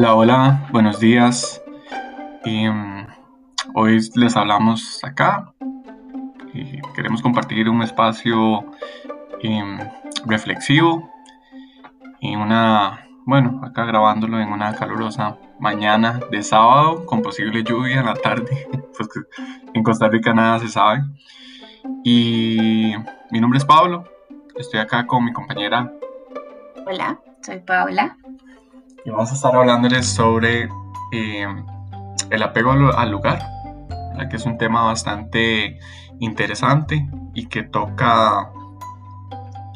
Hola, hola, buenos días. Mm, hoy les hablamos acá y queremos compartir un espacio em, reflexivo y una, bueno, acá grabándolo en una calurosa mañana de sábado con posible lluvia en la tarde, pues en Costa Rica nada se sabe. Y mi nombre es Pablo, estoy acá con mi compañera. Hola, soy Paula. Y vamos a estar hablándoles sobre eh, el apego al, lugar, que es un tema bastante interesante y que toca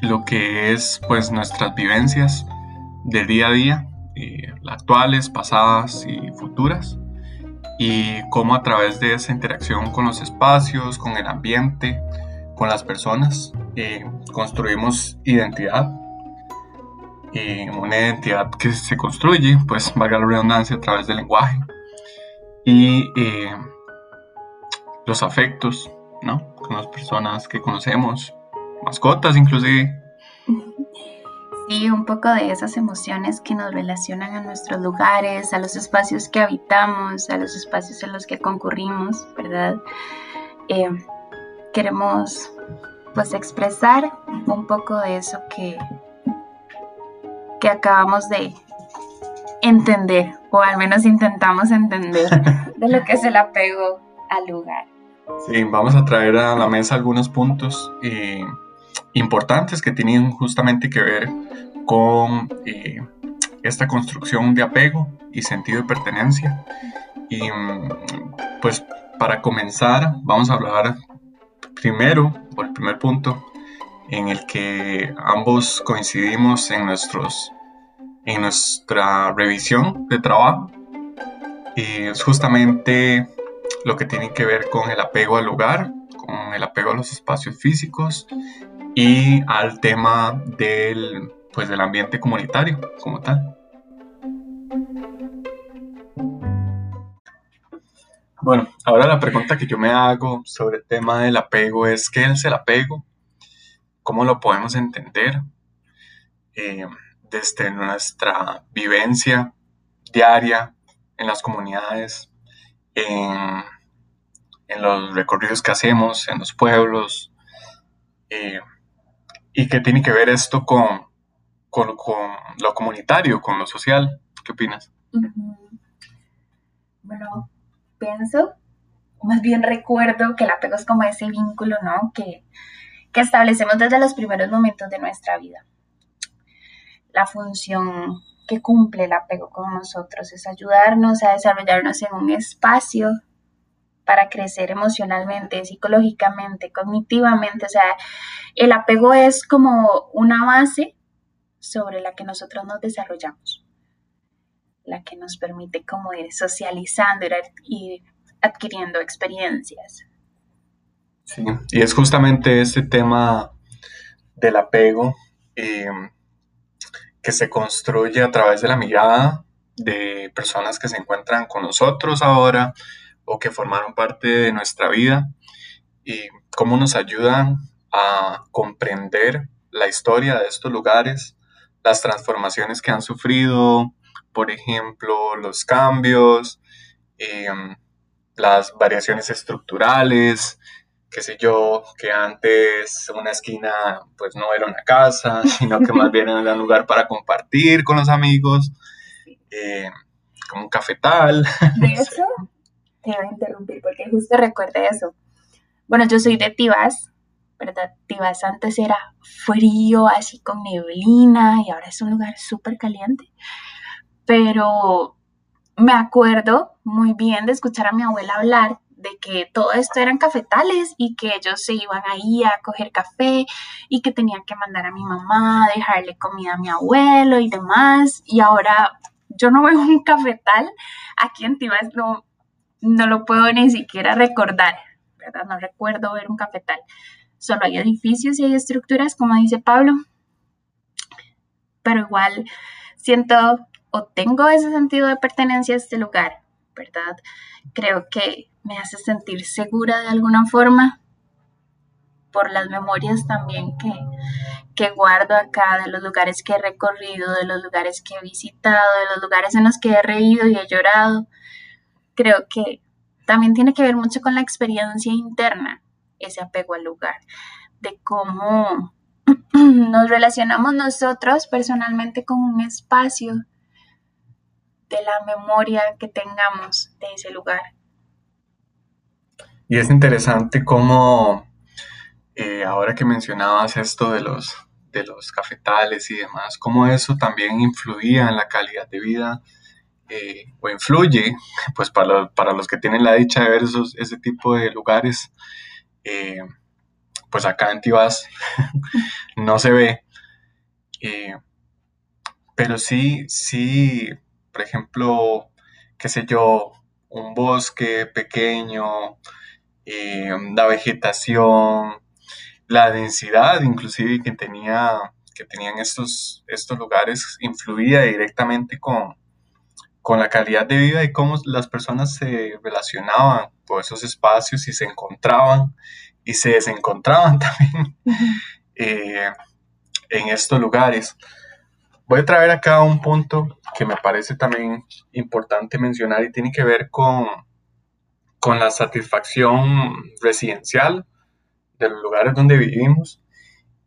lo que es pues nuestras vivencias del día a día, eh, actuales, pasadas y futuras, y cómo a través de esa interacción con los espacios, con el ambiente, con las personas, eh, construimos identidad y una identidad que se construye, pues valga la redundancia, a través del lenguaje y eh, los afectos, ¿no? Con las personas que conocemos, mascotas inclusive. Sí, un poco de esas emociones que nos relacionan a nuestros lugares, a los espacios que habitamos, a los espacios en los que concurrimos, ¿verdad? Eh, queremos pues expresar un poco de eso que, que acabamos de entender, o al menos intentamos entender, de lo que es el apego al lugar. Sí, vamos a traer a la mesa algunos puntos eh, importantes que tienen justamente que ver con eh, esta construcción de apego y sentido de pertenencia. Y pues para comenzar, vamos a hablar primero, por el primer punto, en el que ambos coincidimos en, nuestros, en nuestra revisión de trabajo. Y es justamente lo que tiene que ver con el apego al lugar, con el apego a los espacios físicos y al tema del, pues, del ambiente comunitario como tal. Bueno, ahora la pregunta que yo me hago sobre el tema del apego es, ¿qué es el apego? Cómo lo podemos entender eh, desde nuestra vivencia diaria en las comunidades, en, los recorridos que hacemos en los pueblos, eh, y qué tiene que ver esto con, lo comunitario, con lo social. ¿Qué opinas? Bueno, pienso, más bien recuerdo que el apego es como ese vínculo, ¿no? Que, que establecemos desde los primeros momentos de nuestra vida. La función que cumple el apego con nosotros es ayudarnos a desarrollarnos en un espacio para crecer emocionalmente, psicológicamente, cognitivamente. O sea, el apego es como una base sobre la que nosotros nos desarrollamos, la que nos permite como ir socializando, ir adquiriendo experiencias. Sí, y es justamente este tema del apego em, que se construye a través de la mirada de personas que se encuentran con nosotros ahora o que formaron parte de nuestra vida y cómo nos ayudan a comprender la historia de estos lugares, las transformaciones que han sufrido, por ejemplo, los cambios, em, las variaciones estructurales, qué sé yo, que antes una esquina pues no era una casa, sino que más bien era un lugar para compartir con los amigos, eh, como un cafetal. De hecho, te voy a interrumpir porque justo recuerde eso. Bueno, yo soy de Tibas, ¿verdad? Tibas antes era frío, así con neblina, y ahora es un lugar súper caliente. Pero me acuerdo muy bien de escuchar a mi abuela hablar de que todo esto eran cafetales y que ellos se iban ahí a coger café y que tenían que mandar a mi mamá, dejarle comida a mi abuelo y demás. Y ahora yo no veo un cafetal aquí en Tibas, no, no lo puedo ni siquiera recordar, ¿verdad? No recuerdo ver un cafetal. Solo hay edificios y hay estructuras, como dice Pablo. Pero igual siento o tengo ese sentido de pertenencia a este lugar, ¿verdad? Creo que me hace sentir segura de alguna forma por las memorias también que, que guardo acá, de los lugares que he recorrido, de los lugares que he visitado, de los lugares en los que he reído y he llorado, creo que también tiene que ver mucho con la experiencia interna, ese apego al lugar, de cómo nos relacionamos nosotros personalmente con un espacio de la memoria que tengamos de ese lugar. Y es interesante cómo eh, ahora que mencionabas esto de los, de los cafetales y demás, cómo eso también influía en la calidad de vida eh, o influye, pues para, para, los que tienen la dicha de ver esos, ese tipo de lugares, eh, pues acá en Tibás no se ve. pero sí, sí, por ejemplo, qué sé yo, un bosque pequeño, la vegetación, la densidad inclusive que, tenía, que tenían estos, estos lugares influía directamente con, con la calidad de vida y cómo las personas se relacionaban con esos espacios y se encontraban y se desencontraban también eh, en estos lugares. Voy a traer acá un punto que me parece también importante mencionar y tiene que ver con, con la satisfacción residencial de los lugares donde vivimos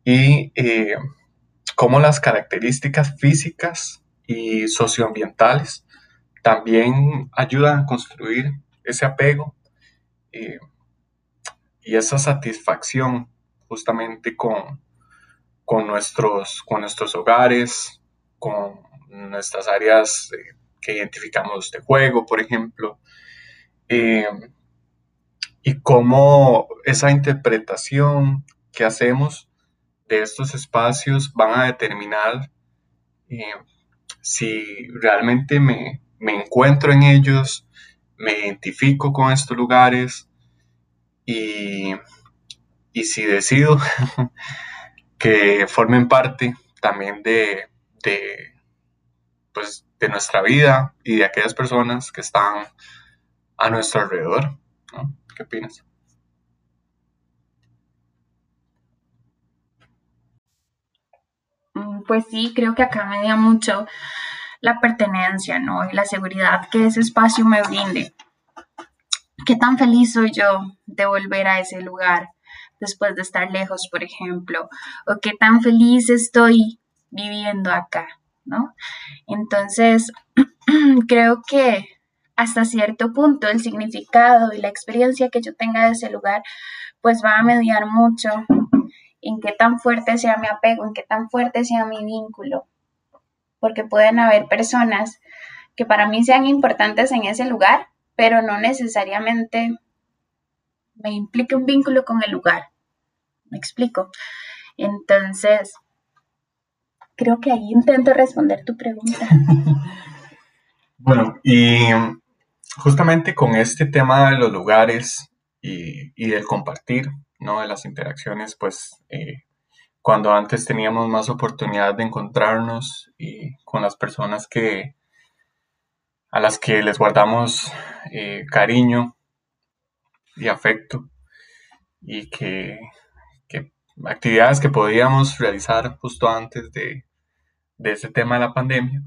y eh, cómo las características físicas y socioambientales también ayudan a construir ese apego eh, y esa satisfacción justamente con, con, nuestros, con nuestros hogares, con nuestras áreas eh, que identificamos de juego, por ejemplo y cómo esa interpretación que hacemos de estos espacios van a determinar eh, si realmente me, encuentro en ellos, me identifico con estos lugares y, si decido que formen parte también de, de, pues, de nuestra vida y de aquellas personas que están a nuestro alrededor. ¿Qué opinas? Mm, pues sí, creo que acá me da mucho la pertenencia, ¿no? Y la seguridad que ese espacio me brinde. ¿Qué tan feliz soy yo de volver a ese lugar después de estar lejos, por ejemplo? ¿O qué tan feliz estoy viviendo acá, ¿no? Entonces, creo que hasta cierto punto el significado y la experiencia que yo tenga de ese lugar, pues va a mediar mucho en qué tan fuerte sea mi apego, en qué tan fuerte sea mi vínculo. Porque pueden haber personas que para mí sean importantes en ese lugar, pero no necesariamente me implique un vínculo con el lugar. ¿Me explico? Entonces, creo que ahí intento responder tu pregunta. bueno, y justamente con este tema de los lugares y, del compartir, ¿no? De las interacciones, pues eh, cuando antes teníamos más oportunidad de encontrarnos y con las personas que a las que les guardamos eh, cariño y afecto y que, actividades que podíamos realizar justo antes de, de ese tema de la pandemia,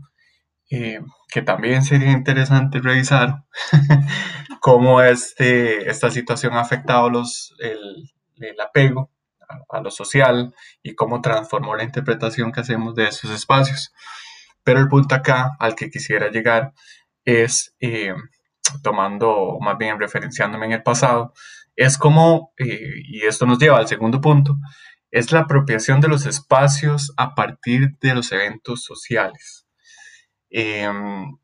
eh, que también sería interesante revisar cómo este, esta situación ha afectado los, el, apego a, lo social y cómo transformó la interpretación que hacemos de esos espacios. Pero el punto acá al que quisiera llegar es, eh, tomando, más bien referenciándome en el pasado, es como, eh, y esto nos lleva al segundo punto, es la apropiación de los espacios a partir de los eventos sociales. Em,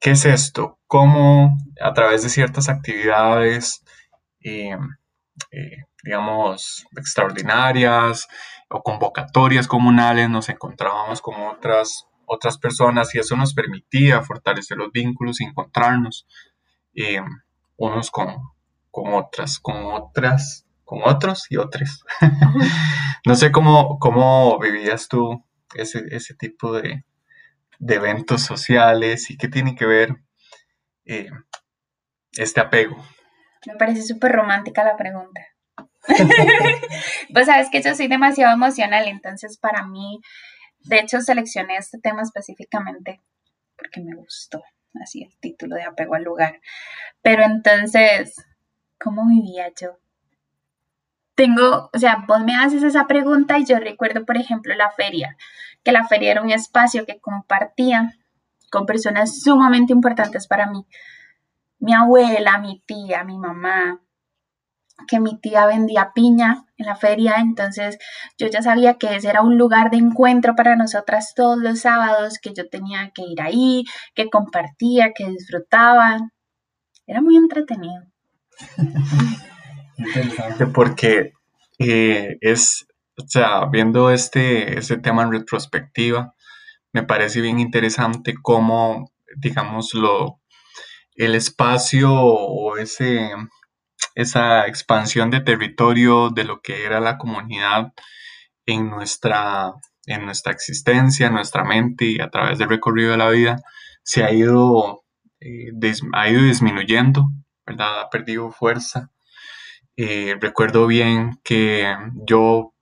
¿Qué es esto? ¿Cómo a través de ciertas actividades, em, eh, digamos, extraordinarias o convocatorias comunales nos encontrábamos con otras, otras personas y eso nos permitía fortalecer los vínculos y encontrarnos em, unos con, otras, con otras, con otros y otras. no sé cómo, cómo vivías tú ese tipo de, de eventos sociales y qué tiene que ver eh, este apego? Me parece súper romántica la pregunta. pues sabes que yo soy demasiado emocional, entonces para mí, de hecho seleccioné este tema específicamente porque me gustó, así el título de apego al lugar. Pero entonces, ¿cómo vivía yo? Tengo, o sea, vos me haces esa pregunta y yo recuerdo, por ejemplo, la feria, que la feria era un espacio que compartía con personas sumamente importantes para mí. Mi abuela, mi tía, mi mamá, que mi tía vendía piña en la feria, entonces yo ya sabía que ese era un lugar de encuentro para nosotras todos los sábados, que yo tenía que ir ahí, que compartía, que disfrutaban. Era muy entretenido. Interesante porque eh, es, o sea, viendo este, este tema en retrospectiva, me parece bien interesante cómo, digamos, lo, el espacio o ese, esa expansión de territorio de lo que era la comunidad en nuestra, en nuestra existencia, en nuestra mente y a través del recorrido de la vida, se ha ido, eh, ha ido disminuyendo, ¿verdad? Ha perdido fuerza. Eh, recuerdo bien que yo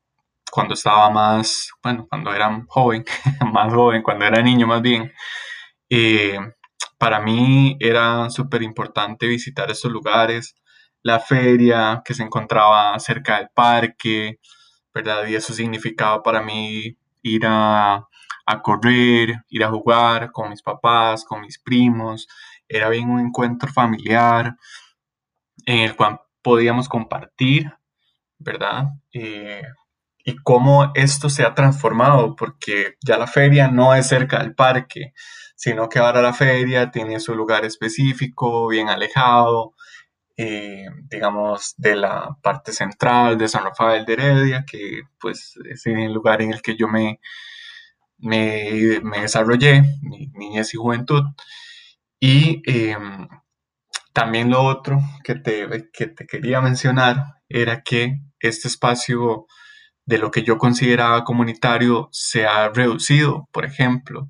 cuando estaba más, bueno, cuando era joven, más joven, cuando era niño más bien, eh, para mí era súper importante visitar estos lugares, la feria que se encontraba cerca del parque, ¿verdad? Y eso significaba para mí ir a, a correr, ir a jugar con mis papás, con mis primos, era bien un encuentro familiar en el cual podíamos compartir, ¿verdad? Eh, y cómo esto se ha transformado, porque ya la feria no es cerca del parque, sino que ahora la feria tiene su lugar específico, bien alejado, eh, digamos, de la parte central de San Rafael de Heredia, que pues es el lugar en el que yo me, me, desarrollé, mi niñez y juventud. Y em, también lo otro que te, que te quería mencionar era que este espacio de lo que yo consideraba comunitario se ha reducido. Por ejemplo,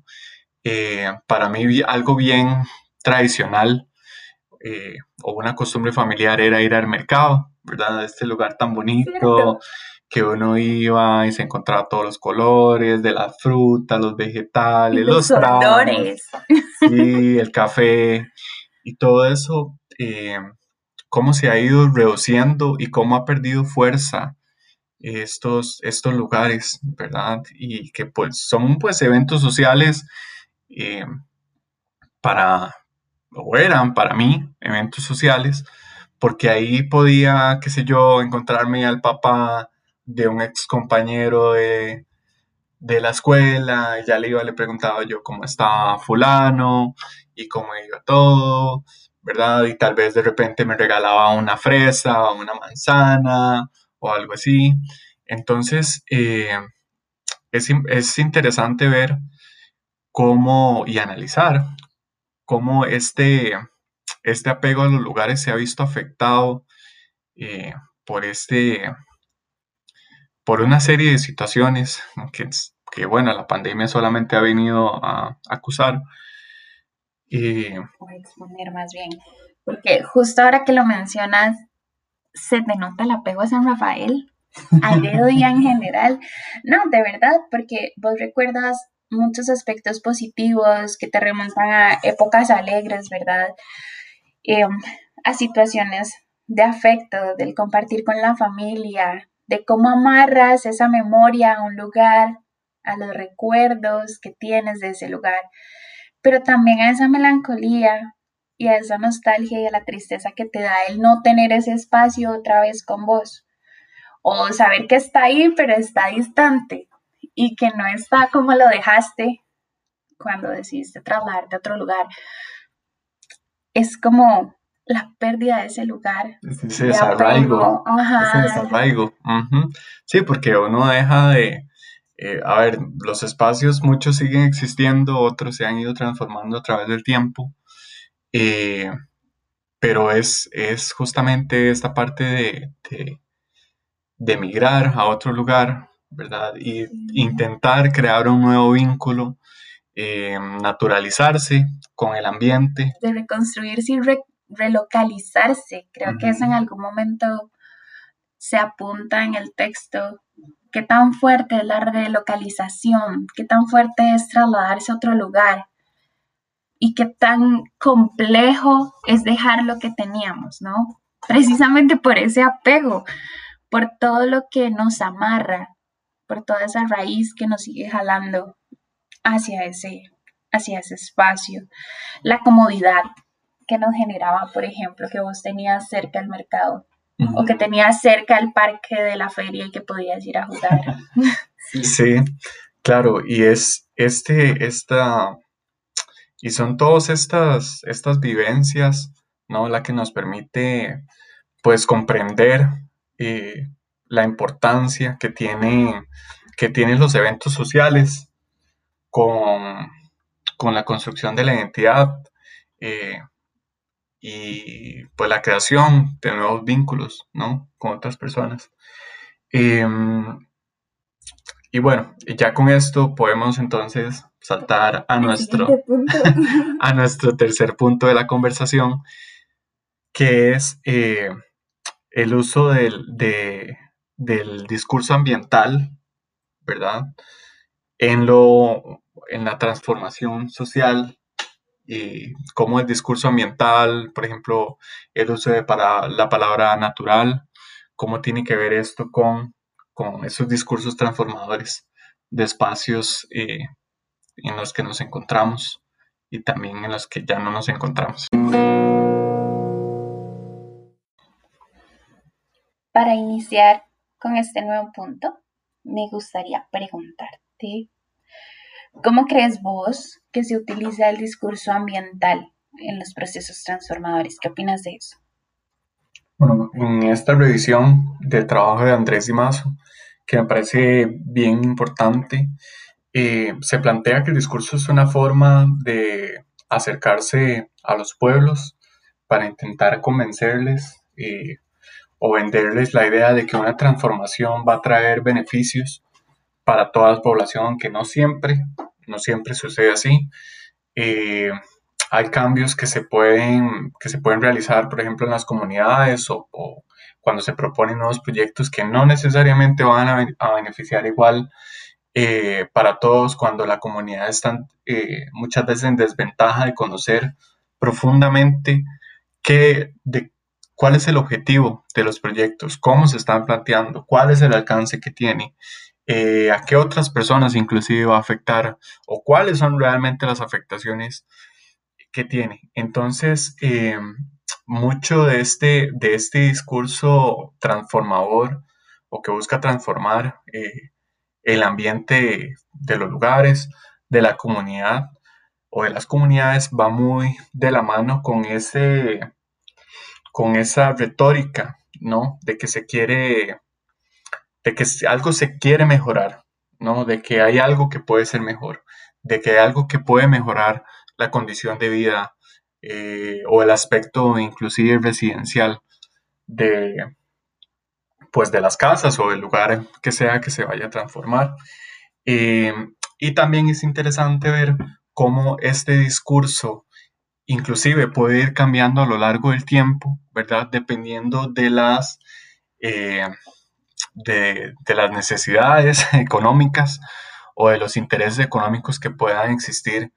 eh, para mí algo bien tradicional eh, o una costumbre familiar era ir al mercado, ¿verdad? Este lugar tan bonito que uno iba y se encontraba todos los colores de las frutas, los vegetales, los, olores. Sí, el café y todo eso. Eh, cómo se ha ido reduciendo y cómo ha perdido fuerza estos, estos lugares, ¿verdad? Y que pues son pues eventos sociales eh, para, o eran para mí eventos sociales, porque ahí podía, qué sé yo, encontrarme al papá de un ex compañero de, de la escuela, y ya le iba, le preguntaba yo cómo estaba fulano y cómo iba todo, Y tal vez de repente me regalaba una fresa o una manzana o algo así. Entonces, eh, es, interesante ver cómo y analizar cómo este, este apego a los lugares se ha visto afectado eh, por este por una serie de situaciones que, que, bueno, la pandemia solamente ha venido a, acusar. O exponer más bien. Porque justo ahora que lo mencionas, se denota el apego a San Rafael, al día en general. No, de verdad, porque vos recuerdas muchos aspectos positivos que te remontan a épocas alegres, ¿verdad? Em, a situaciones de afecto, del compartir con la familia, de cómo amarras esa memoria a un lugar, a los recuerdos que tienes de ese lugar, pero también a esa melancolía y a esa nostalgia y a la tristeza que te da el no tener ese espacio otra vez con vos. O saber que está ahí, pero está distante y que no está como lo dejaste cuando decidiste trasladarte a otro lugar. Es como la pérdida de ese lugar. Ese desarraigo. Ese desarraigo. Sí, porque uno deja de... Eh, a ver, los espacios muchos siguen existiendo, otros se han ido transformando a través del tiempo, eh, pero es, es, justamente esta parte de, de, emigrar a otro lugar, ¿verdad? Y intentar crear un nuevo vínculo, eh, naturalizarse con el ambiente. De reconstruirse y relocalizarse. Creo que eso en algún momento se apunta en el texto qué tan fuerte es la relocalización, qué tan fuerte es trasladarse a otro lugar y qué tan complejo es dejar lo que teníamos, ¿no? Precisamente por ese apego, por todo lo que nos amarra, por toda esa raíz que nos sigue jalando hacia ese, hacia ese espacio. La comodidad que nos generaba, por ejemplo, que vos tenías cerca el mercado o que tenías cerca el parque de la feria y que podías ir a jugar. sí, claro, y es este, esta, y son todas estas, estas vivencias, ¿no? La que nos permite, pues, comprender eh, la importancia que, tiene, que tienen los eventos sociales con, la construcción de la identidad eh, y pues la creación de nuevos vínculos ¿no? con otras personas. Em, y bueno, ya con esto podemos entonces saltar a nuestro, a nuestro tercer punto de la conversación, que es eh, el uso del, del discurso ambiental, ¿verdad? En, lo, en la transformación social y cómo el discurso ambiental, por ejemplo, el uso de para, la palabra natural, cómo tiene que ver esto con, con esos discursos transformadores de espacios eh, en los que nos encontramos y también en los que ya no nos encontramos. Para iniciar con este nuevo punto, me gustaría preguntarte, ¿cómo crees vos que se utiliza el discurso ambiental en los procesos transformadores? ¿Qué opinas de eso? Bueno, en esta revisión del trabajo de Andrés Dimazo, que me parece bien importante, eh, se plantea que el discurso es una forma de acercarse a los pueblos para intentar convencerles eh, o venderles la idea de que una transformación va a traer beneficios para toda la población, que no siempre, no siempre sucede así. Eh, hay cambios que se, pueden, que se pueden realizar, por ejemplo, en las comunidades o, cuando se proponen nuevos proyectos que no necesariamente van a, beneficiar igual eh, para todos cuando la comunidad está eh, muchas veces en desventaja de conocer profundamente qué, de, cuál es el objetivo de los proyectos, cómo se están planteando, cuál es el alcance que tiene, eh, a qué otras personas inclusive va a afectar o cuáles son realmente las afectaciones que tiene. Entonces, eh, mucho de este, de este discurso transformador o que busca transformar eh, el ambiente de los lugares, de la comunidad o de las comunidades va muy de la mano con ese con esa retórica, ¿no? De que se quiere, de que algo se quiere mejorar, ¿no? De que hay algo que puede ser mejor, de que hay algo que puede mejorar la condición de vida eh, o el aspecto inclusive residencial de, pues de las casas o del lugar que sea que se vaya a transformar. Eh, y también es interesante ver cómo este discurso inclusive puede ir cambiando a lo largo del tiempo, ¿verdad? Dependiendo de las, eh, de, las necesidades económicas o de los intereses económicos que puedan existir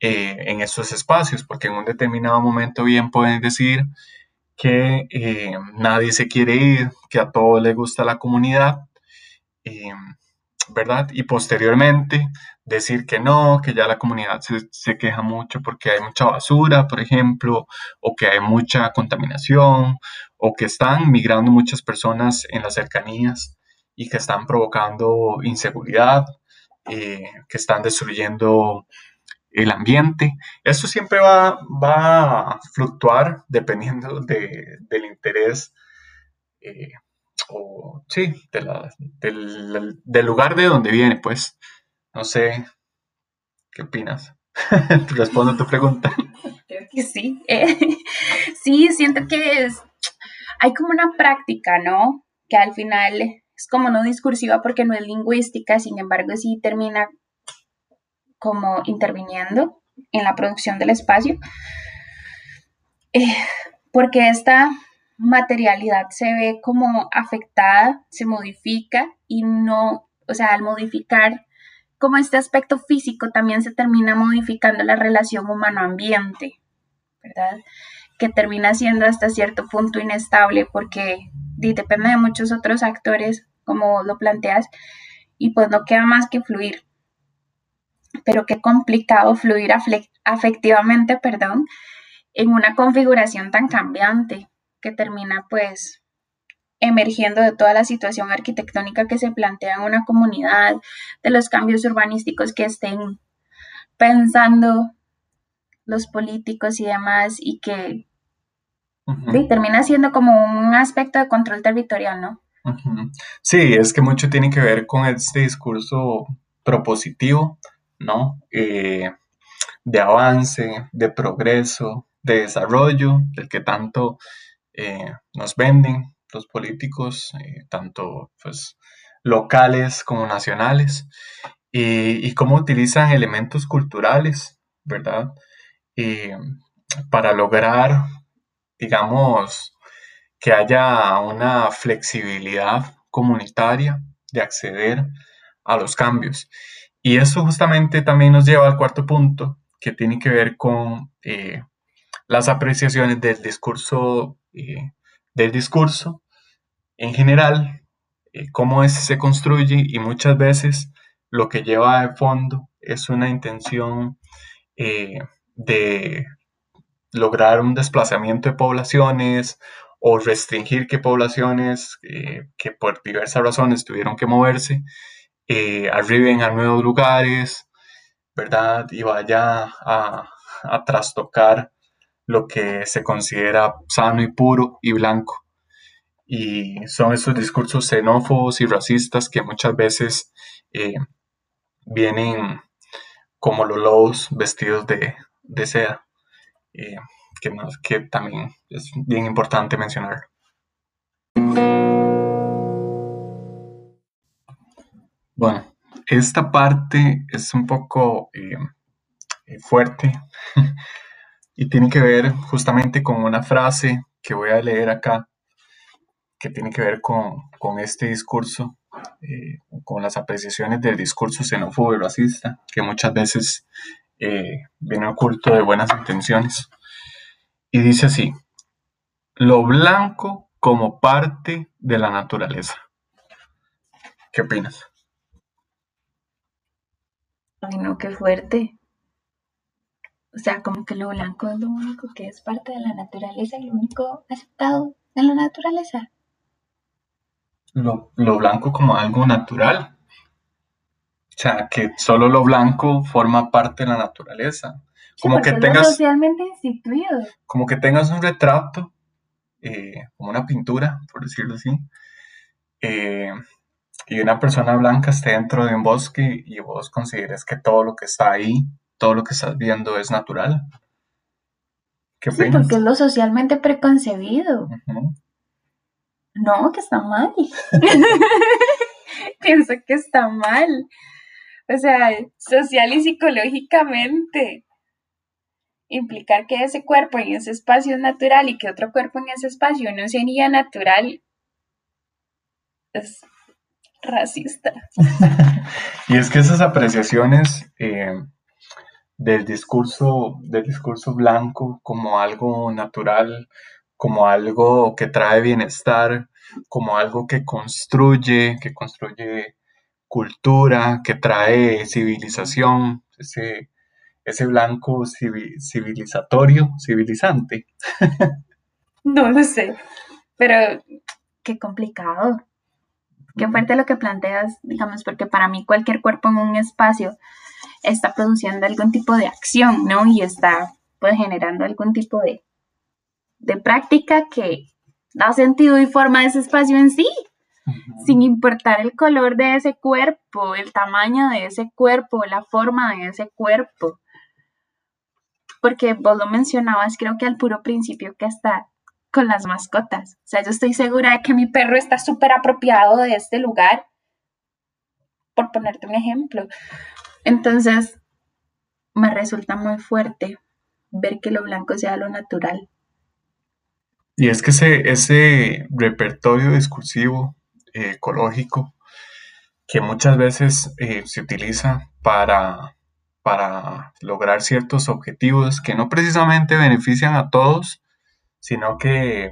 eh, en estos espacios, porque en un determinado momento bien pueden decir que eh, nadie se quiere ir, que a todos les gusta la comunidad, ¿verdad? Y posteriormente decir que no, que ya la comunidad se, queja mucho porque hay mucha basura, por ejemplo, o que hay mucha contaminación, o que están migrando muchas personas en las cercanías y que están provocando inseguridad, eh, que están destruyendo el ambiente. Esto siempre va, va a fluctuar dependiendo del interés. Eh, o sí, del, del, lugar de donde viene, pues. No sé, ¿qué opinas? Respondo a tu pregunta. Creo que sí. Eh, sí, siento que es, hay como una práctica, ¿no? Que al final es como no discursiva porque no es lingüística, sin embargo sí termina como interviniendo en la producción del espacio. Eh, porque esta materialidad se ve como afectada, se modifica y no, o sea, al modificar como este aspecto físico también se termina modificando la relación humano-ambiente, ¿verdad? Que termina siendo hasta cierto punto inestable porque depende de muchos otros actores, como lo planteas, y pues no queda más que fluir. Pero qué complicado fluir afectivamente, perdón, en una configuración tan cambiante que termina pues emergiendo de toda la situación arquitectónica que se plantea en una comunidad, de los cambios urbanísticos que estén pensando los políticos y demás, y que termina siendo como un aspecto de control territorial, ¿no? Sí, es que mucho tiene que ver con este discurso propositivo, ¿no? Eh, de avance, de progreso, de desarrollo, del que tanto eh, nos venden los políticos, eh, tanto pues, locales como nacionales, y, cómo utilizan elementos culturales, ¿verdad? para lograr, digamos, que haya una flexibilidad comunitaria de acceder a los cambios. Y eso justamente también nos lleva al cuarto punto, que tiene que ver con eh, las apreciaciones del discurso, eh, del discurso en general, eh, cómo ese se construye y muchas veces lo que lleva de fondo es una intención de lograr un desplazamiento de poblaciones o restringir que poblaciones eh, que por diversas razones tuvieron que moverse arriben a nuevos lugares, ¿verdad? Y vaya a, a trastocar lo que se considera sano y puro y blanco y son esos discursos xenófobos y racistas que muchas veces eh, vienen como los lobos vestidos de, seda, eh, que, que también es bien importante mencionar. Bueno, esta parte es un poco eh, fuerte y tiene que ver justamente con una frase que voy a leer acá que tiene que ver con, este discurso, eh, con las apreciaciones del discurso xenófobo y racista, que muchas veces eh, viene oculto de buenas intenciones. Y dice así, lo blanco como parte de la naturaleza. ¿Qué opinas? Ay, no, qué fuerte. O sea, como que lo blanco es lo único que es parte de la naturaleza y lo único aceptado en la naturaleza lo, blanco como algo natural. O sea, que solo lo blanco forma parte de la naturaleza. como que tengas. socialmente instituido. Como que tengas un retrato, eh, como una pintura, por decirlo así, eh, y una persona blanca esté dentro de un bosque y vos consideres que todo lo que está ahí, todo lo que estás viendo es natural. ¿Qué sí, porque es lo socialmente preconcebido. No, que está mal. Pienso que está mal. O sea, social y psicológicamente. Implicar que ese cuerpo en ese espacio es natural y que otro cuerpo en ese espacio no sería natural es racista. y es que esas apreciaciones eh, del discurso, del discurso blanco como algo natural, como algo que trae bienestar, como algo que construye, que construye cultura, que trae civilización, ese, ese blanco civilizatorio, civilizante. no lo sé, pero qué complicado. Qué fuerte lo que planteas, digamos, porque para mí cualquier cuerpo en un espacio está produciendo algún tipo de acción, ¿no? Y está pues generando algún tipo de, de práctica que da sentido y forma de ese espacio en sí, sin importar el color de ese cuerpo, el tamaño de ese cuerpo, la forma de ese cuerpo. Porque vos lo mencionabas, creo que al puro principio que está con las mascotas. O sea, yo estoy segura de que mi perro está súper apropiado de este lugar, por ponerte un ejemplo. Entonces, me resulta muy fuerte ver que lo blanco sea lo natural Y es que ese, ese repertorio discursivo ecológico que muchas veces eh, se utiliza para, para lograr ciertos objetivos que no precisamente benefician a todos, sino que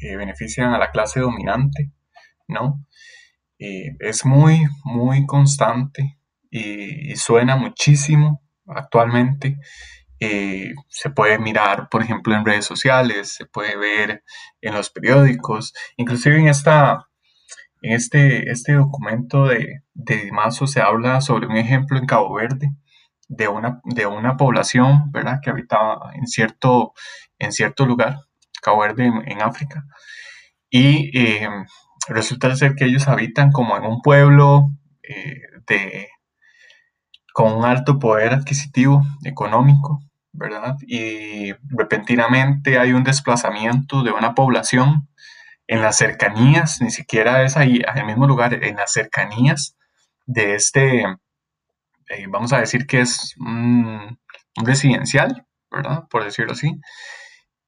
eh, benefician a la clase dominante, ¿no? es muy, muy constante y, suena muchísimo actualmente. Eh, se puede mirar, por ejemplo, en redes sociales, se puede ver en los periódicos, inclusive en, esta, en este, este documento de, de se habla sobre un ejemplo en Cabo Verde de una, de una población ¿verdad? que habitaba en cierto, en cierto lugar, Cabo Verde en, África, y eh, resulta ser que ellos habitan como en un pueblo eh, de, con un alto poder adquisitivo económico, ¿verdad? Y repentinamente hay un desplazamiento de una población en las cercanías, ni siquiera es ahí, en el mismo lugar, en las cercanías de este, eh, vamos a decir que es un, residencial, ¿verdad? Por decirlo así.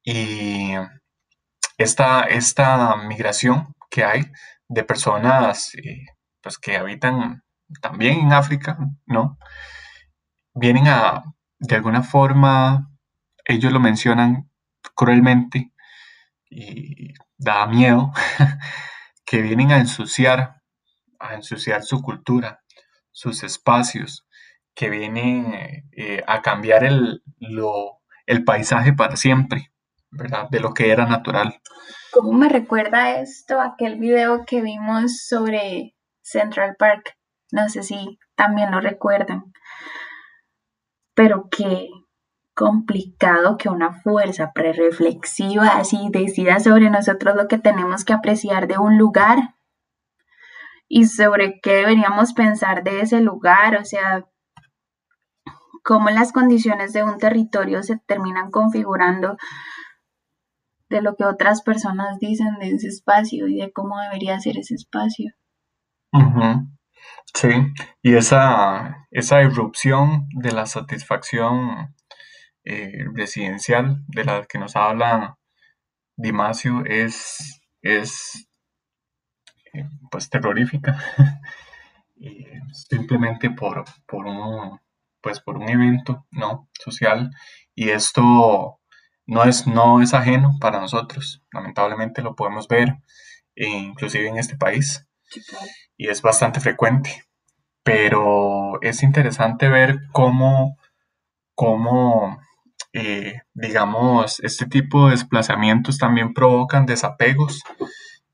Y esta, esta migración que hay de personas eh, pues que habitan también en África, ¿no? Vienen a, de alguna forma, ellos lo mencionan cruelmente y da miedo, que vienen a ensuciar, a ensuciar su cultura, sus espacios, que vienen eh, a cambiar el, el paisaje para siempre, ¿verdad? De lo que era natural. ¿Cómo me recuerda esto aquel video que vimos sobre Central Park? No sé si también lo recuerdan. Pero qué complicado que una fuerza prereflexiva así decida sobre nosotros lo que tenemos que apreciar de un lugar y sobre qué deberíamos pensar de ese lugar, o sea, cómo las condiciones de un territorio se terminan configurando de lo que otras personas dicen de ese espacio y de cómo debería ser ese espacio. Sí, y esa, esa irrupción de la satisfacción eh, residencial de la que nos habla Dimasio es, es eh, pues terrorífica. Simplemente por, por un pues por un evento no social. Y esto no es, no es ajeno para nosotros. Lamentablemente lo podemos ver, eh, inclusive en este país, y es bastante frecuente. Pero es interesante ver cómo, cómo eh, digamos, este tipo de desplazamientos también provocan desapegos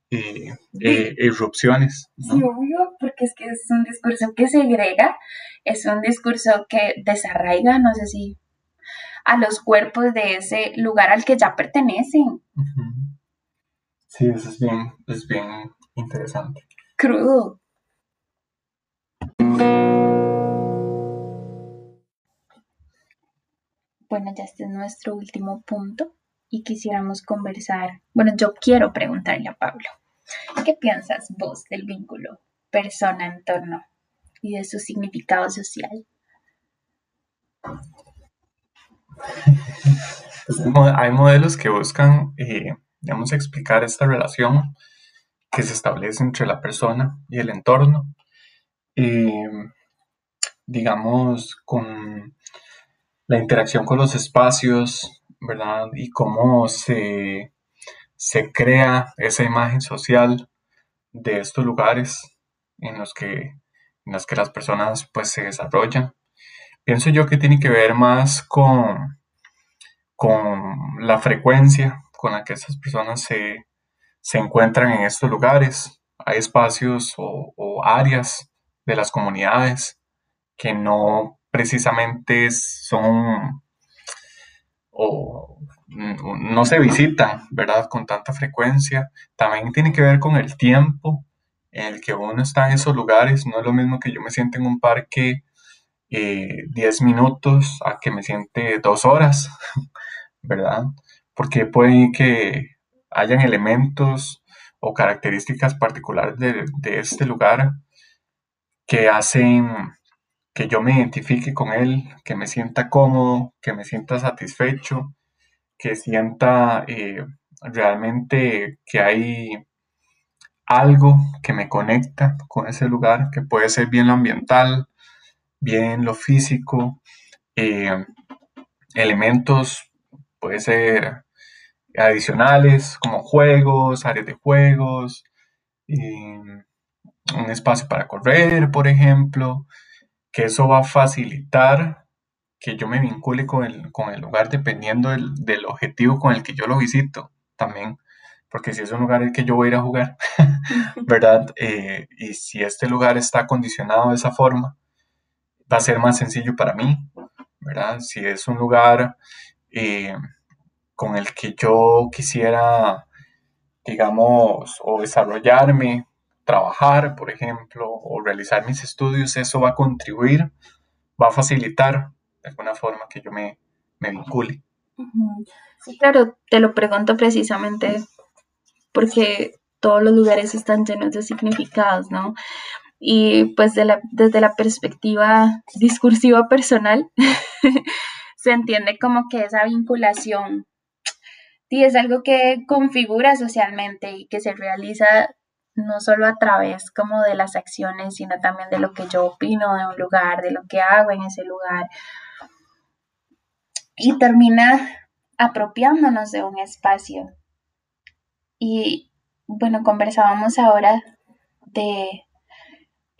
y eh, erupciones. Sí, obvio, porque es que es un discurso que segrega, es un discurso que desarraiga, no sé si a los cuerpos de ese lugar al que ya pertenecen. Sí, eso es bien, es bien interesante. Crudo. Bueno, ya este es nuestro último punto y quisiéramos conversar. Bueno, yo quiero preguntarle a Pablo, ¿qué piensas vos del vínculo persona-entorno y de su significado social? Pues, hay modelos que buscan, eh, digamos, explicar esta relación que se establece entre la persona y el entorno, digamos, con la interacción con los espacios, ¿verdad? Y cómo se, se crea esa imagen social de estos lugares en los que, en los que las personas pues se desarrollan pienso yo que tiene que ver más con, con la frecuencia con la que esas personas se, encuentran en estos lugares. Hay espacios o, áreas de las comunidades que no precisamente son o no se visitan, ¿verdad? Con tanta frecuencia. También tiene que ver con el tiempo en el que uno está en esos lugares. No es lo mismo que yo me siente en un parque 10 eh, minutos a que me siente dos horas, ¿verdad? Porque puede que hayan elementos o características particulares de, este lugar que hacen que yo me identifique con él, que me sienta cómodo, que me sienta satisfecho, que sienta, eh, realmente que hay algo que me conecta con ese lugar, que puede ser bien lo ambiental, bien lo físico, eh, elementos, puede ser adicionales como juegos, áreas de juegos, eh, un espacio para correr, por ejemplo, que eso va a facilitar que yo me vincule con el, con el lugar dependiendo del, del objetivo con el que yo lo visito también porque si es un lugar el que yo voy a ir a jugar, ¿verdad? Eh, y si este lugar está acondicionado de esa forma, va a ser más sencillo para mí, ¿verdad? Si es un lugar eh, con el que yo quisiera, digamos, o desarrollarme, trabajar, por ejemplo, o realizar mis estudios, eso va a contribuir, va a facilitar de alguna forma que yo me, me vincule. Sí, claro, te lo pregunto precisamente porque todos los lugares están llenos de significados, ¿no? Y pues desde la perspectiva discursiva personal, se entiende como que esa vinculación sí, es algo que configura socialmente y que se realiza no solo a través como de las acciones, sino también de lo que yo opino de un lugar, de lo que hago en ese lugar. Y termina apropiándonos de un espacio. Y bueno, conversábamos ahora de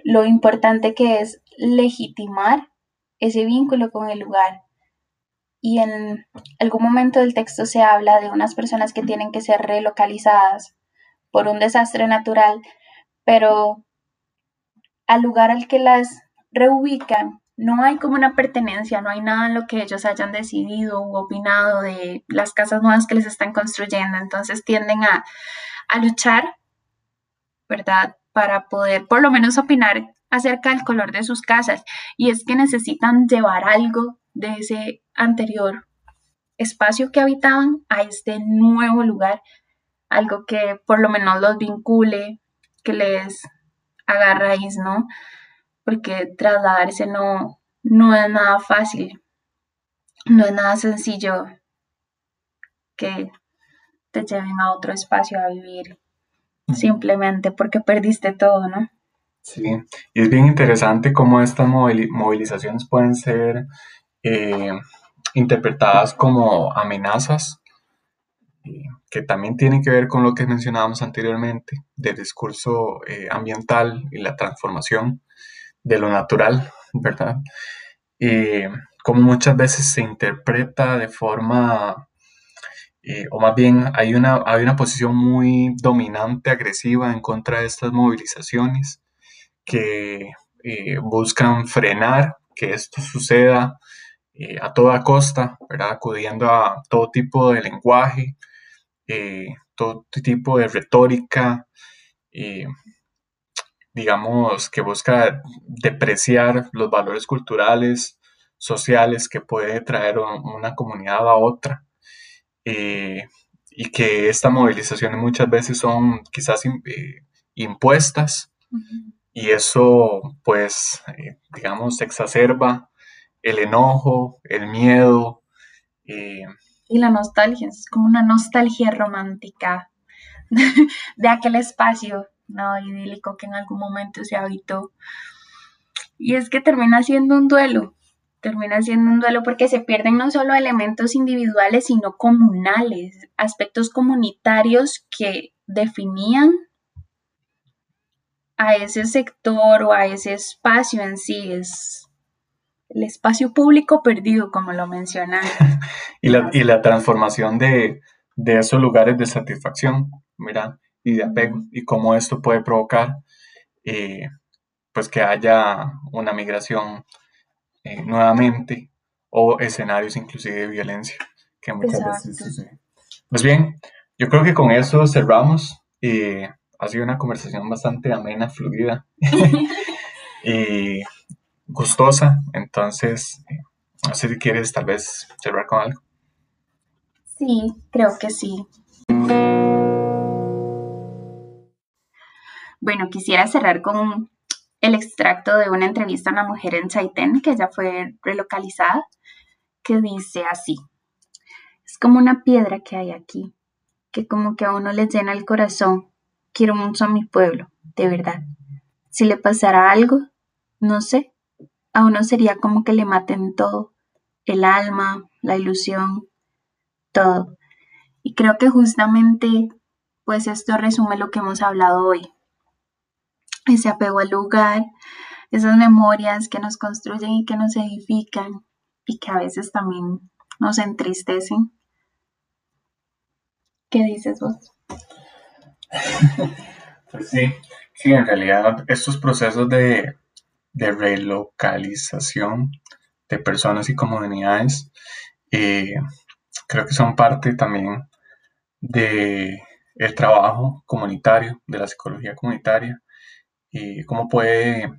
lo importante que es legitimar ese vínculo con el lugar. Y en algún momento del texto se habla de unas personas que tienen que ser relocalizadas por un desastre natural, pero al lugar al que las reubican no hay como una pertenencia, no hay nada en lo que ellos hayan decidido u opinado de las casas nuevas que les están construyendo. Entonces tienden a, luchar, ¿verdad? Para poder por lo menos opinar acerca del color de sus casas. Y es que necesitan llevar algo de ese anterior espacio que habitaban a este nuevo lugar, algo que por lo menos los vincule, que les haga raíz, ¿no? porque trasladarse no, no es nada fácil, no es nada sencillo que te lleven a otro espacio a vivir simplemente porque perdiste todo, ¿no? Sí, y es bien interesante cómo estas movilizaciones pueden ser eh, interpretadas como amenazas, que también tienen que ver con lo que mencionábamos anteriormente del discurso eh, ambiental y la transformación de lo natural, ¿verdad? Y como muchas veces se interpreta de forma, eh, o más bien hay una, hay una posición muy dominante, agresiva en contra de estas movilizaciones que eh, buscan frenar que esto suceda eh, a toda costa, ¿verdad? Acudiendo a todo tipo de lenguaje, todo tipo de retórica, digamos, que busca depreciar los valores culturales, sociales que puede traer una comunidad a otra. Eh, y que estas movilizaciones muchas veces son quizás eh, impuestas y eso pues eh, digamos exacerba el enojo, el miedo. Y la nostalgia, es como una nostalgia romántica de aquel espacio no idílico que en algún momento se habitó. Y es que termina siendo un duelo, termina siendo un duelo porque se pierden no solo elementos individuales, sino comunales, aspectos comunitarios que definían a ese sector o a ese espacio en sí. Es el espacio público perdido, como lo mencionan. Y, la, y la transformación de, de esos lugares de satisfacción, mira, y de apego y cómo esto puede provocar eh, pues que haya una migración eh, nuevamente o escenarios inclusive de violencia que muchas veces. Pues bien, yo creo que con eso cerramos. y ha sido una conversación bastante amena, fluida y gustosa. Entonces, eh, no sé si quieres tal vez cerrar con algo. Sí, creo que sí. Bueno, quisiera cerrar con el extracto de una entrevista a una mujer en Chaitén que ya fue relocalizada, que dice así, es como una piedra que hay aquí, que como que a uno le llena el corazón. Quiero mucho a mi pueblo, de verdad. Si le pasara algo, no sé, a uno sería como que le maten todo, el alma, la ilusión, todo. Y creo que justamente, pues esto resume lo que hemos hablado hoy. Ese apego al lugar, esas memorias que nos construyen y que nos edifican y que a veces también nos entristecen. ¿Qué dices vos? pues sí, sí, en realidad estos procesos de, relocalización de personas y comunidades eh, creo que son parte también de el trabajo comunitario, de la psicología comunitaria y cómo puede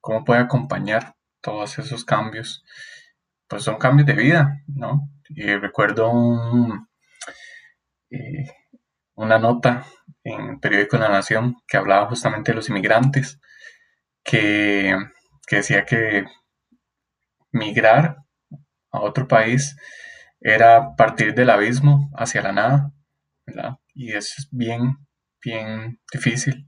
cómo puede acompañar todos esos cambios. Pues son cambios de vida, ¿no? Recuerdo eh, una nota en el periódico La Nación que hablaba justamente de los inmigrantes, que, decía que migrar a otro país era partir del abismo hacia la nada, ¿verdad? Y es bien, bien difícil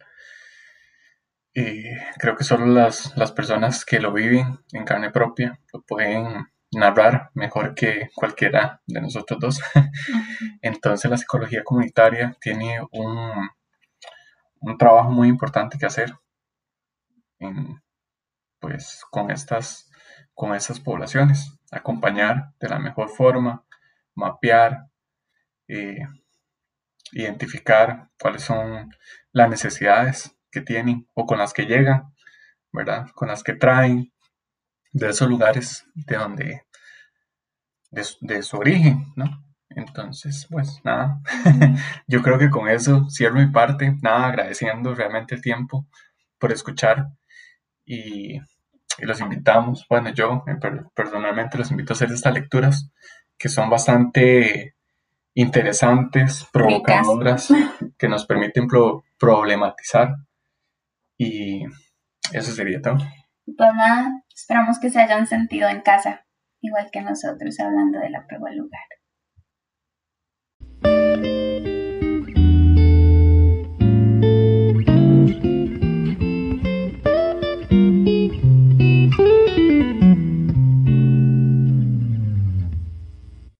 creo que solo las, personas que lo viven en carne propia lo pueden narrar mejor que cualquiera de nosotros dos. Entonces la psicología comunitaria tiene un, un trabajo muy importante que hacer pues, con, estas, con estas poblaciones, acompañar de la mejor forma, mapear, eh, identificar cuáles son las necesidades que tienen o con las que llegan, ¿verdad? Con las que traen de esos lugares de donde, de, su origen, ¿no? Entonces, pues nada, yo creo que con eso cierro mi parte, nada, agradeciendo realmente el tiempo por escuchar y, los invitamos, bueno, yo personalmente los invito a hacer estas lecturas que son bastante interesantes, provocadoras, que nos permiten pro problematizar. Y eso sería todo. Pues nada, esperamos que se hayan sentido en casa, igual que nosotros hablando de la prueba lugar.